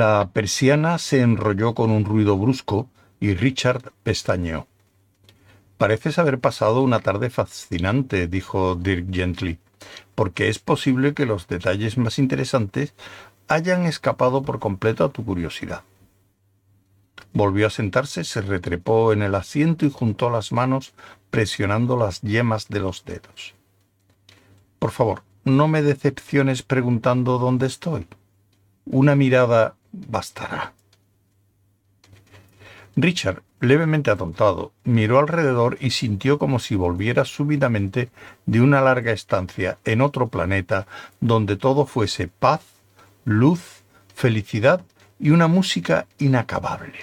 La persiana se enrolló con un ruido brusco y Richard pestañeó. Pareces haber pasado una tarde fascinante, dijo Dirk Gently, porque es posible que los detalles más interesantes hayan escapado por completo a tu curiosidad. Volvió a sentarse, se retrepó en el asiento y juntó las manos presionando las yemas de los dedos. Por favor, no me decepciones preguntando dónde estoy. Una mirada bastará. Richard, levemente atontado, miró alrededor y sintió como si volviera súbitamente de una larga estancia en otro planeta donde todo fuese paz, luz, felicidad y una música inacabable.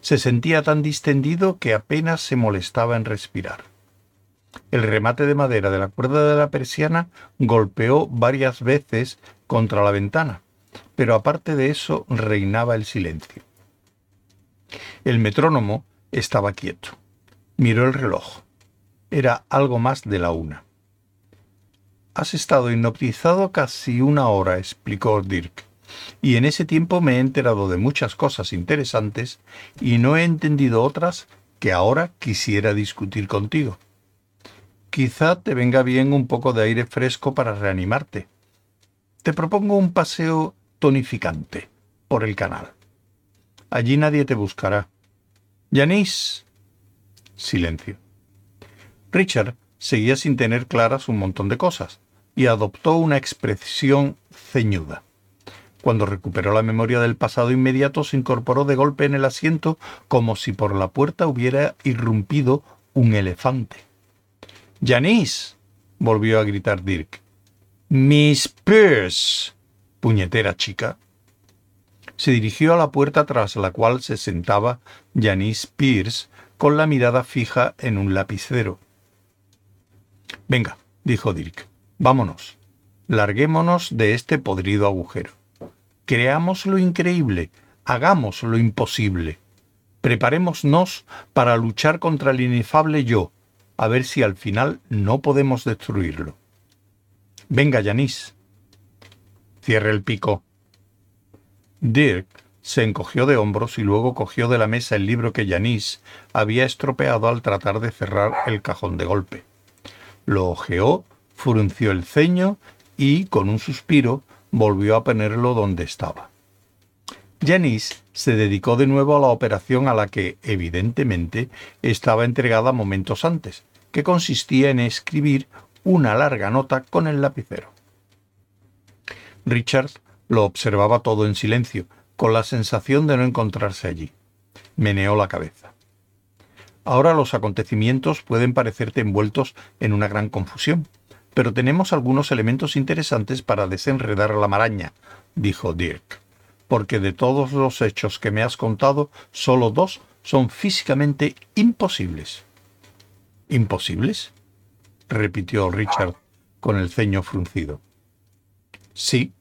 Se sentía tan distendido que apenas se molestaba en respirar. El remate de madera de la cuerda de la persiana golpeó varias veces contra la ventana, pero aparte de eso reinaba el silencio. El metrónomo estaba quieto. Miró el reloj. Era algo más de la una. Has estado hipnotizado casi una hora, explicó Dirk, y en ese tiempo me he enterado de muchas cosas interesantes y no he entendido otras que ahora quisiera discutir contigo. Quizá te venga bien un poco de aire fresco para reanimarte. Te propongo un paseo tonificante por el canal. Allí nadie te buscará. Janice. Silencio. Richard seguía sin tener claras un montón de cosas y adoptó una expresión ceñuda. Cuando recuperó la memoria del pasado inmediato, se incorporó de golpe en el asiento como si por la puerta hubiera irrumpido un elefante. Janice. volvió a gritar Dirk. Miss Pierce. Puñetera chica. Se dirigió a la puerta tras la cual se sentaba Janice Pierce con la mirada fija en un lapicero. Venga, dijo Dirk, vámonos. Larguémonos de este podrido agujero. Creamos lo increíble, hagamos lo imposible. Preparémonos para luchar contra el inefable yo, a ver si al final no podemos destruirlo. Venga, Yanis. Cierre el pico. Dirk se encogió de hombros y luego cogió de la mesa el libro que Yanis había estropeado al tratar de cerrar el cajón de golpe. Lo ojeó, frunció el ceño y, con un suspiro, volvió a ponerlo donde estaba. Janice se dedicó de nuevo a la operación a la que, evidentemente, estaba entregada momentos antes, que consistía en escribir una larga nota con el lapicero. Richard lo observaba todo en silencio, con la sensación de no encontrarse allí. Meneó la cabeza. Ahora los acontecimientos pueden parecerte envueltos en una gran confusión, pero tenemos algunos elementos interesantes para desenredar la maraña, dijo Dirk porque de todos los hechos que me has contado, solo dos son físicamente imposibles. ¿Imposibles? repitió Richard con el ceño fruncido. Sí,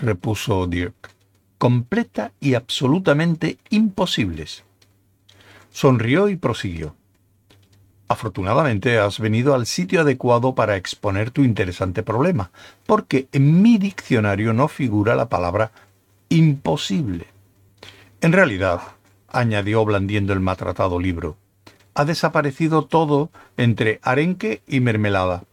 repuso Dirk, completa y absolutamente imposibles. Sonrió y prosiguió. Afortunadamente has venido al sitio adecuado para exponer tu interesante problema, porque en mi diccionario no figura la palabra imposible. En realidad, añadió blandiendo el maltratado libro, ha desaparecido todo entre arenque y mermelada.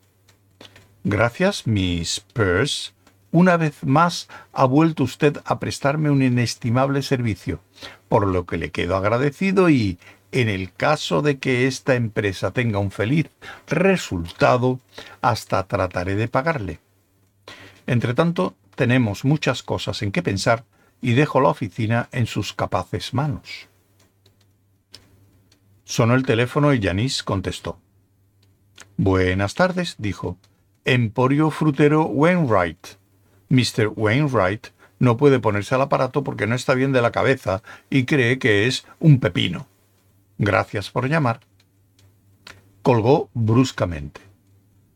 Gracias, Miss Peirce. Una vez más ha vuelto usted a prestarme un inestimable servicio, por lo que le quedo agradecido y, en el caso de que esta empresa tenga un feliz resultado, hasta trataré de pagarle. Entretanto, tenemos muchas cosas en que pensar y dejo la oficina en sus capaces manos. Sonó el teléfono y Yanis contestó. Buenas tardes, dijo. Emporio Frutero Wainwright. Mr. Wainwright no puede ponerse al aparato porque no está bien de la cabeza y cree que es un pepino. Gracias por llamar. Colgó bruscamente.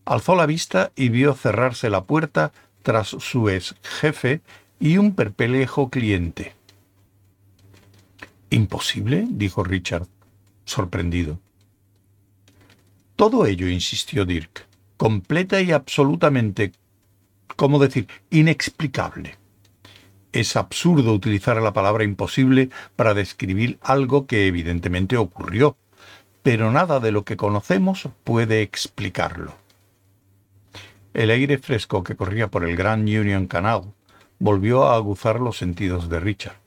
Alzó la vista y vio cerrarse la puerta tras su ex jefe y un perplejo cliente. ¿Imposible? dijo Richard, sorprendido. Todo ello, insistió Dirk, completa y absolutamente, ¿cómo decir?, inexplicable. Es absurdo utilizar la palabra imposible para describir algo que evidentemente ocurrió, pero nada de lo que conocemos puede explicarlo. El aire fresco que corría por el Grand Union Canal volvió a aguzar los sentidos de Richard.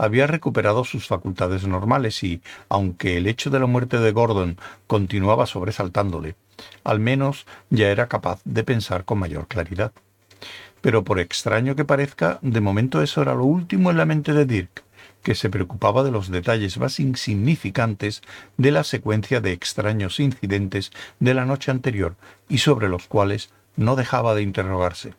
Había recuperado sus facultades normales y, aunque el hecho de la muerte de Gordon continuaba sobresaltándole, al menos ya era capaz de pensar con mayor claridad. Pero por extraño que parezca, de momento eso era lo último en la mente de Dirk, que se preocupaba de los detalles más insignificantes de la secuencia de extraños incidentes de la noche anterior y sobre los cuales no dejaba de interrogarse.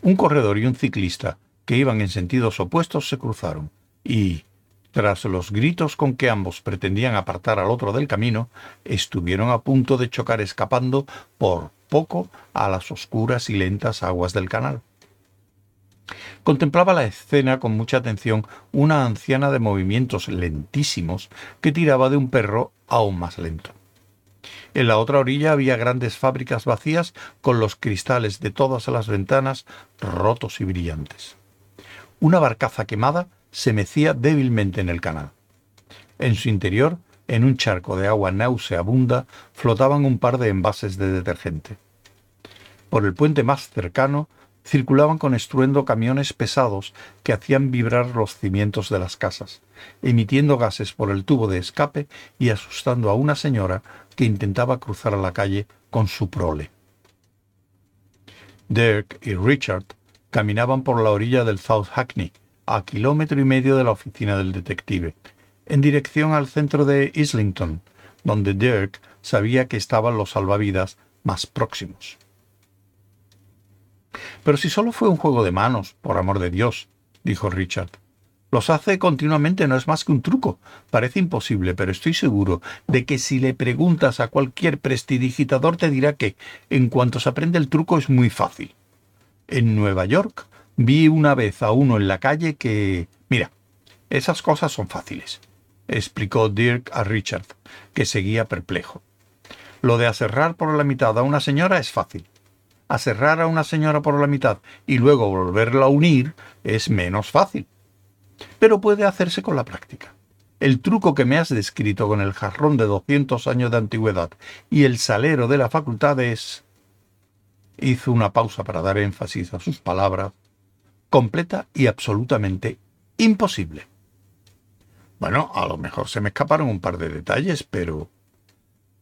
Un corredor y un ciclista que iban en sentidos opuestos se cruzaron y, tras los gritos con que ambos pretendían apartar al otro del camino, estuvieron a punto de chocar escapando por poco a las oscuras y lentas aguas del canal. Contemplaba la escena con mucha atención una anciana de movimientos lentísimos que tiraba de un perro aún más lento. En la otra orilla había grandes fábricas vacías con los cristales de todas las ventanas rotos y brillantes. Una barcaza quemada se mecía débilmente en el canal. En su interior, en un charco de agua nauseabunda, flotaban un par de envases de detergente. Por el puente más cercano circulaban con estruendo camiones pesados que hacían vibrar los cimientos de las casas, emitiendo gases por el tubo de escape y asustando a una señora que intentaba cruzar a la calle con su prole. Dirk y Richard caminaban por la orilla del South Hackney, a kilómetro y medio de la oficina del detective, en dirección al centro de Islington, donde Dirk sabía que estaban los salvavidas más próximos. Pero si solo fue un juego de manos, por amor de Dios, dijo Richard. Los hace continuamente, no es más que un truco. Parece imposible, pero estoy seguro de que si le preguntas a cualquier prestidigitador te dirá que, en cuanto se aprende el truco, es muy fácil. En Nueva York vi una vez a uno en la calle que... Mira, esas cosas son fáciles, explicó Dirk a Richard, que seguía perplejo. Lo de aserrar por la mitad a una señora es fácil aserrar a una señora por la mitad y luego volverla a unir es menos fácil. Pero puede hacerse con la práctica. El truco que me has descrito con el jarrón de 200 años de antigüedad y el salero de la facultad es... Hizo una pausa para dar énfasis a sus palabras. Completa y absolutamente imposible. Bueno, a lo mejor se me escaparon un par de detalles, pero...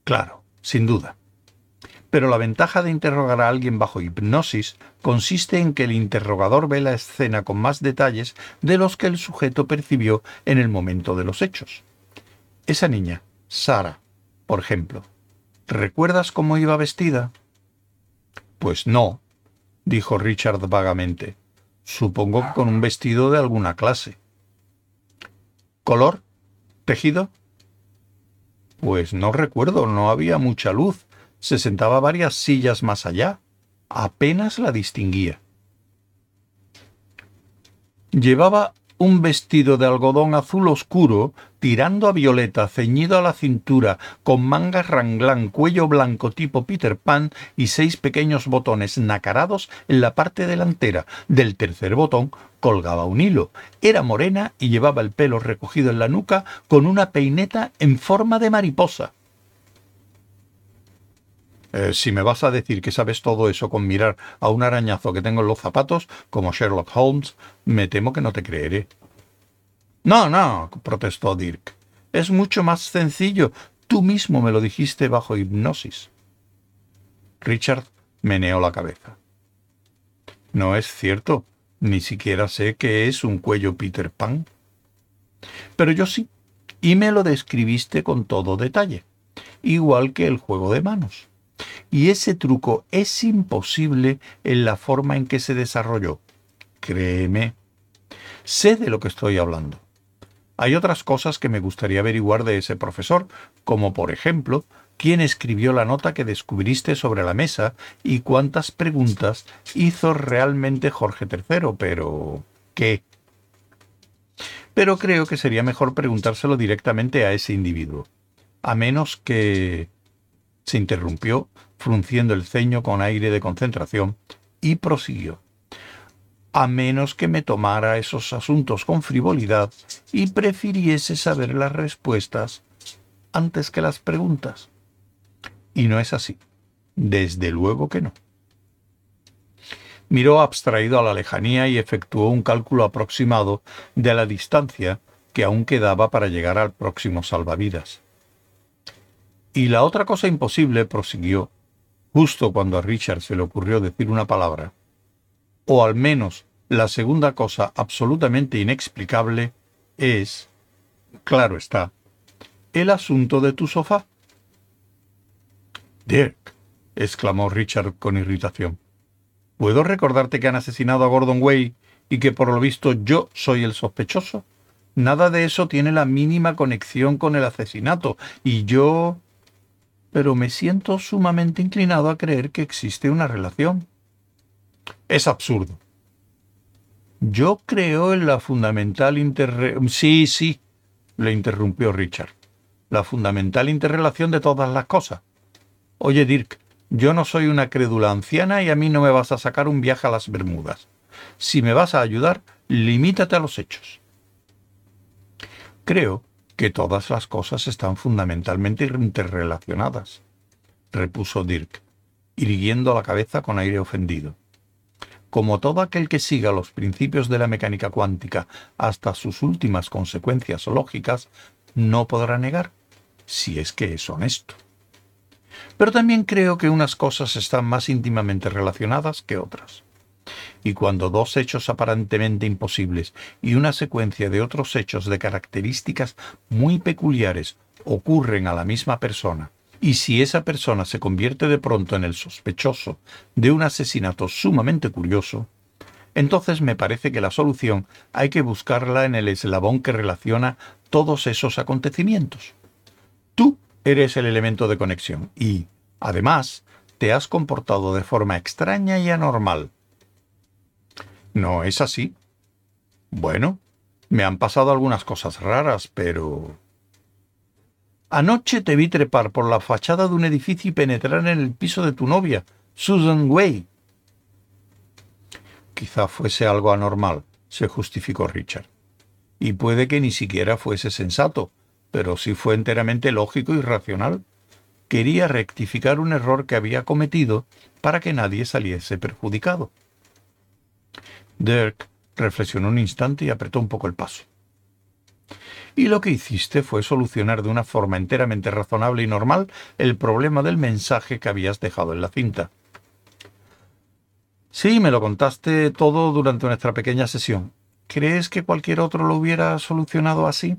Claro, sin duda pero la ventaja de interrogar a alguien bajo hipnosis consiste en que el interrogador ve la escena con más detalles de los que el sujeto percibió en el momento de los hechos. Esa niña, Sara, por ejemplo, ¿recuerdas cómo iba vestida? Pues no, dijo Richard vagamente. Supongo que con un vestido de alguna clase. ¿Color? ¿Tejido? Pues no recuerdo, no había mucha luz se sentaba varias sillas más allá. Apenas la distinguía. Llevaba un vestido de algodón azul oscuro, tirando a violeta, ceñido a la cintura, con mangas ranglán, cuello blanco tipo Peter Pan y seis pequeños botones nacarados en la parte delantera. Del tercer botón colgaba un hilo. Era morena y llevaba el pelo recogido en la nuca con una peineta en forma de mariposa. Eh, si me vas a decir que sabes todo eso con mirar a un arañazo que tengo en los zapatos, como Sherlock Holmes, me temo que no te creeré. No, no, protestó Dirk. Es mucho más sencillo. Tú mismo me lo dijiste bajo hipnosis. Richard meneó la cabeza. No es cierto. Ni siquiera sé qué es un cuello Peter Pan. Pero yo sí, y me lo describiste con todo detalle, igual que el juego de manos. Y ese truco es imposible en la forma en que se desarrolló. Créeme. Sé de lo que estoy hablando. Hay otras cosas que me gustaría averiguar de ese profesor, como por ejemplo, quién escribió la nota que descubriste sobre la mesa y cuántas preguntas hizo realmente Jorge III, pero... ¿qué? Pero creo que sería mejor preguntárselo directamente a ese individuo. A menos que se interrumpió, frunciendo el ceño con aire de concentración, y prosiguió. a menos que me tomara esos asuntos con frivolidad y prefiriese saber las respuestas antes que las preguntas. Y no es así. Desde luego que no. Miró abstraído a la lejanía y efectuó un cálculo aproximado de la distancia que aún quedaba para llegar al próximo salvavidas. Y la otra cosa imposible, prosiguió, justo cuando a Richard se le ocurrió decir una palabra, o al menos la segunda cosa absolutamente inexplicable, es, claro está, el asunto de tu sofá. Dirk, exclamó Richard con irritación. ¿Puedo recordarte que han asesinado a Gordon Way y que por lo visto yo soy el sospechoso? Nada de eso tiene la mínima conexión con el asesinato, y yo... Pero me siento sumamente inclinado a creer que existe una relación. Es absurdo. Yo creo en la fundamental inter... Sí, sí, le interrumpió Richard. La fundamental interrelación de todas las cosas. Oye, Dirk, yo no soy una crédula anciana y a mí no me vas a sacar un viaje a las Bermudas. Si me vas a ayudar, limítate a los hechos. Creo que todas las cosas están fundamentalmente interrelacionadas, repuso Dirk, irguiendo la cabeza con aire ofendido. Como todo aquel que siga los principios de la mecánica cuántica hasta sus últimas consecuencias lógicas, no podrá negar, si es que es honesto. Pero también creo que unas cosas están más íntimamente relacionadas que otras y cuando dos hechos aparentemente imposibles y una secuencia de otros hechos de características muy peculiares ocurren a la misma persona, y si esa persona se convierte de pronto en el sospechoso de un asesinato sumamente curioso, entonces me parece que la solución hay que buscarla en el eslabón que relaciona todos esos acontecimientos. Tú eres el elemento de conexión y, además, te has comportado de forma extraña y anormal, ¿No es así? Bueno, me han pasado algunas cosas raras, pero... Anoche te vi trepar por la fachada de un edificio y penetrar en el piso de tu novia, Susan Way. Quizá fuese algo anormal, se justificó Richard. Y puede que ni siquiera fuese sensato, pero sí fue enteramente lógico y racional. Quería rectificar un error que había cometido para que nadie saliese perjudicado. Dirk reflexionó un instante y apretó un poco el paso. Y lo que hiciste fue solucionar de una forma enteramente razonable y normal el problema del mensaje que habías dejado en la cinta. Sí, me lo contaste todo durante nuestra pequeña sesión. ¿Crees que cualquier otro lo hubiera solucionado así?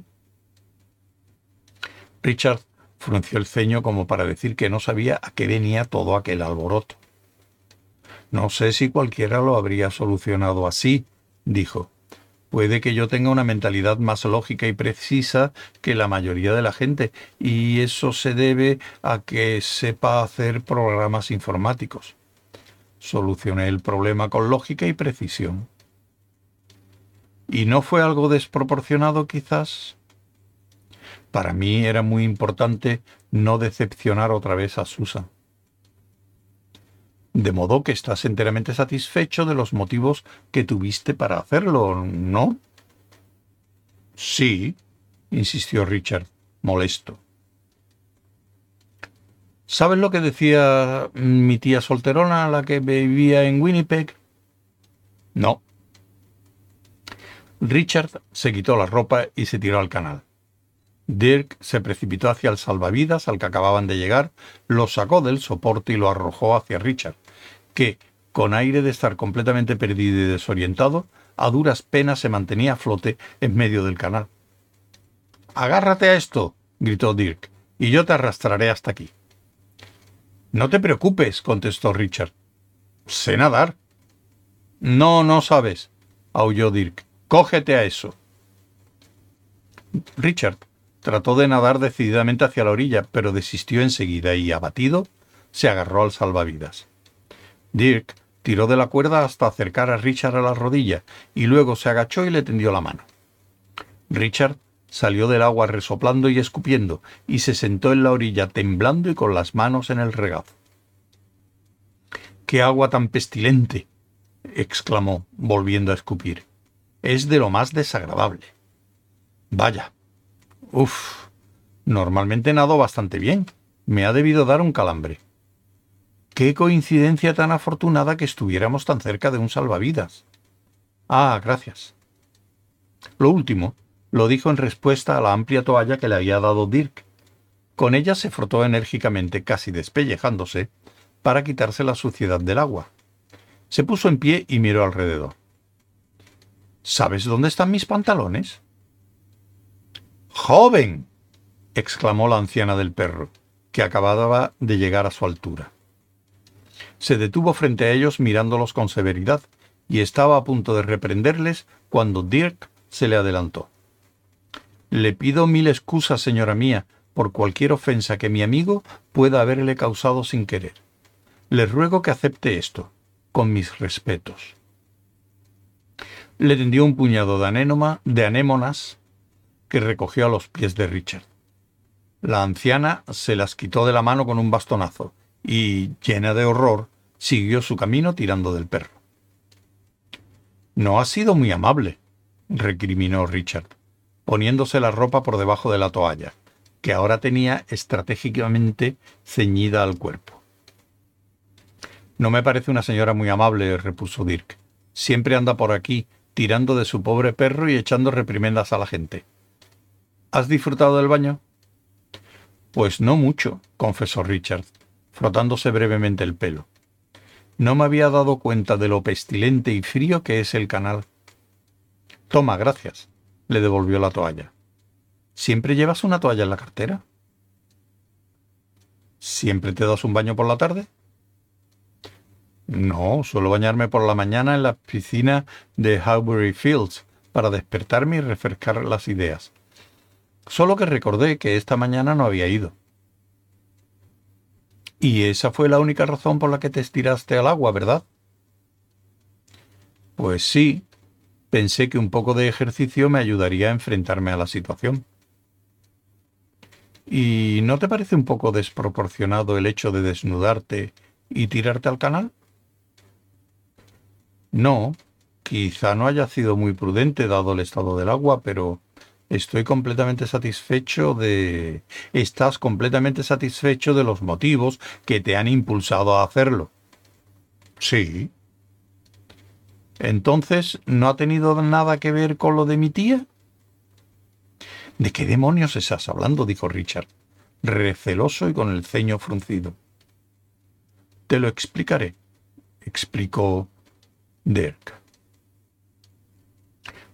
Richard frunció el ceño como para decir que no sabía a qué venía todo aquel alboroto. No sé si cualquiera lo habría solucionado así, dijo. Puede que yo tenga una mentalidad más lógica y precisa que la mayoría de la gente, y eso se debe a que sepa hacer programas informáticos. Solucioné el problema con lógica y precisión. ¿Y no fue algo desproporcionado quizás? Para mí era muy importante no decepcionar otra vez a Susan de modo que estás enteramente satisfecho de los motivos que tuviste para hacerlo, ¿no? Sí, insistió Richard, molesto. ¿Sabes lo que decía mi tía solterona, la que vivía en Winnipeg? No. Richard se quitó la ropa y se tiró al canal. Dirk se precipitó hacia el salvavidas al que acababan de llegar, lo sacó del soporte y lo arrojó hacia Richard, que, con aire de estar completamente perdido y desorientado, a duras penas se mantenía a flote en medio del canal. Agárrate a esto, gritó Dirk, y yo te arrastraré hasta aquí. No te preocupes, contestó Richard. Sé nadar. No, no sabes, aulló Dirk. Cógete a eso. Richard trató de nadar decididamente hacia la orilla, pero desistió enseguida y, abatido, se agarró al salvavidas. Dirk tiró de la cuerda hasta acercar a Richard a la rodilla y luego se agachó y le tendió la mano. Richard salió del agua resoplando y escupiendo y se sentó en la orilla temblando y con las manos en el regazo. ¡Qué agua tan pestilente! exclamó, volviendo a escupir. Es de lo más desagradable. Vaya. Uf. Normalmente nado bastante bien. Me ha debido dar un calambre. Qué coincidencia tan afortunada que estuviéramos tan cerca de un salvavidas. Ah, gracias. Lo último lo dijo en respuesta a la amplia toalla que le había dado Dirk. Con ella se frotó enérgicamente, casi despellejándose, para quitarse la suciedad del agua. Se puso en pie y miró alrededor. ¿Sabes dónde están mis pantalones? ¡Joven! exclamó la anciana del perro, que acababa de llegar a su altura. Se detuvo frente a ellos mirándolos con severidad y estaba a punto de reprenderles cuando Dirk se le adelantó. Le pido mil excusas, señora mía, por cualquier ofensa que mi amigo pueda haberle causado sin querer. Le ruego que acepte esto con mis respetos. Le tendió un puñado de, anénoma, de anémonas que recogió a los pies de Richard. La anciana se las quitó de la mano con un bastonazo y, llena de horror, siguió su camino tirando del perro. No ha sido muy amable, recriminó Richard, poniéndose la ropa por debajo de la toalla, que ahora tenía estratégicamente ceñida al cuerpo. No me parece una señora muy amable, repuso Dirk. Siempre anda por aquí, tirando de su pobre perro y echando reprimendas a la gente. ¿Has disfrutado del baño? Pues no mucho, confesó Richard, frotándose brevemente el pelo. No me había dado cuenta de lo pestilente y frío que es el canal. Toma, gracias, le devolvió la toalla. ¿Siempre llevas una toalla en la cartera? ¿Siempre te das un baño por la tarde? No, suelo bañarme por la mañana en la piscina de Howbury Fields para despertarme y refrescar las ideas. Solo que recordé que esta mañana no había ido. Y esa fue la única razón por la que te estiraste al agua, ¿verdad? Pues sí, pensé que un poco de ejercicio me ayudaría a enfrentarme a la situación. ¿Y no te parece un poco desproporcionado el hecho de desnudarte y tirarte al canal? No, quizá no haya sido muy prudente dado el estado del agua, pero estoy completamente satisfecho de... Estás completamente satisfecho de los motivos que te han impulsado a hacerlo. Sí. Entonces, ¿no ha tenido nada que ver con lo de mi tía? ¿De qué demonios estás hablando? dijo Richard, receloso y con el ceño fruncido. Te lo explicaré, explicó Dirk.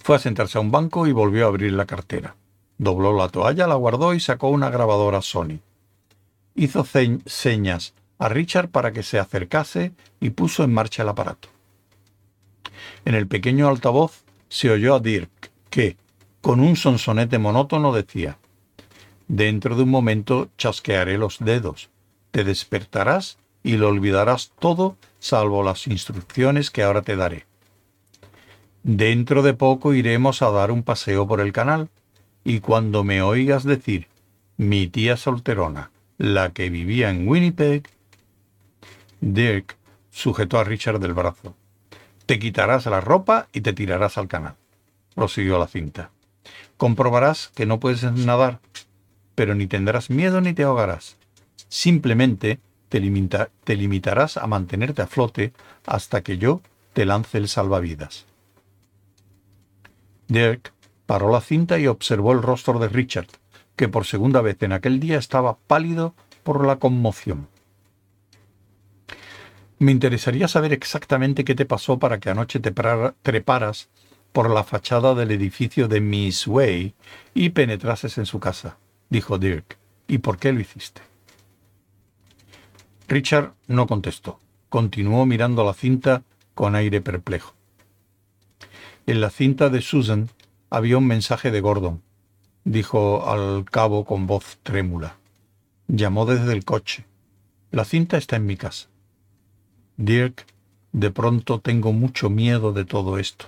Fue a sentarse a un banco y volvió a abrir la cartera. Dobló la toalla, la guardó y sacó una grabadora Sony. Hizo señas a Richard para que se acercase y puso en marcha el aparato. En el pequeño altavoz se oyó a Dirk, que, con un sonsonete monótono, decía Dentro de un momento chasquearé los dedos. Te despertarás y lo olvidarás todo salvo las instrucciones que ahora te daré. Dentro de poco iremos a dar un paseo por el canal, y cuando me oigas decir mi tía solterona, la que vivía en Winnipeg, Dirk sujetó a Richard del brazo. Te quitarás la ropa y te tirarás al canal. Prosiguió la cinta. Comprobarás que no puedes nadar, pero ni tendrás miedo ni te ahogarás. Simplemente te, te limitarás a mantenerte a flote hasta que yo te lance el salvavidas. Dirk paró la cinta y observó el rostro de Richard, que por segunda vez en aquel día estaba pálido por la conmoción. Me interesaría saber exactamente qué te pasó para que anoche te treparas por la fachada del edificio de Miss Way y penetrases en su casa, dijo Dirk. ¿Y por qué lo hiciste? Richard no contestó. Continuó mirando la cinta con aire perplejo. En la cinta de Susan había un mensaje de Gordon, dijo al cabo con voz trémula. Llamó desde el coche. La cinta está en mi casa. Dirk, de pronto tengo mucho miedo de todo esto.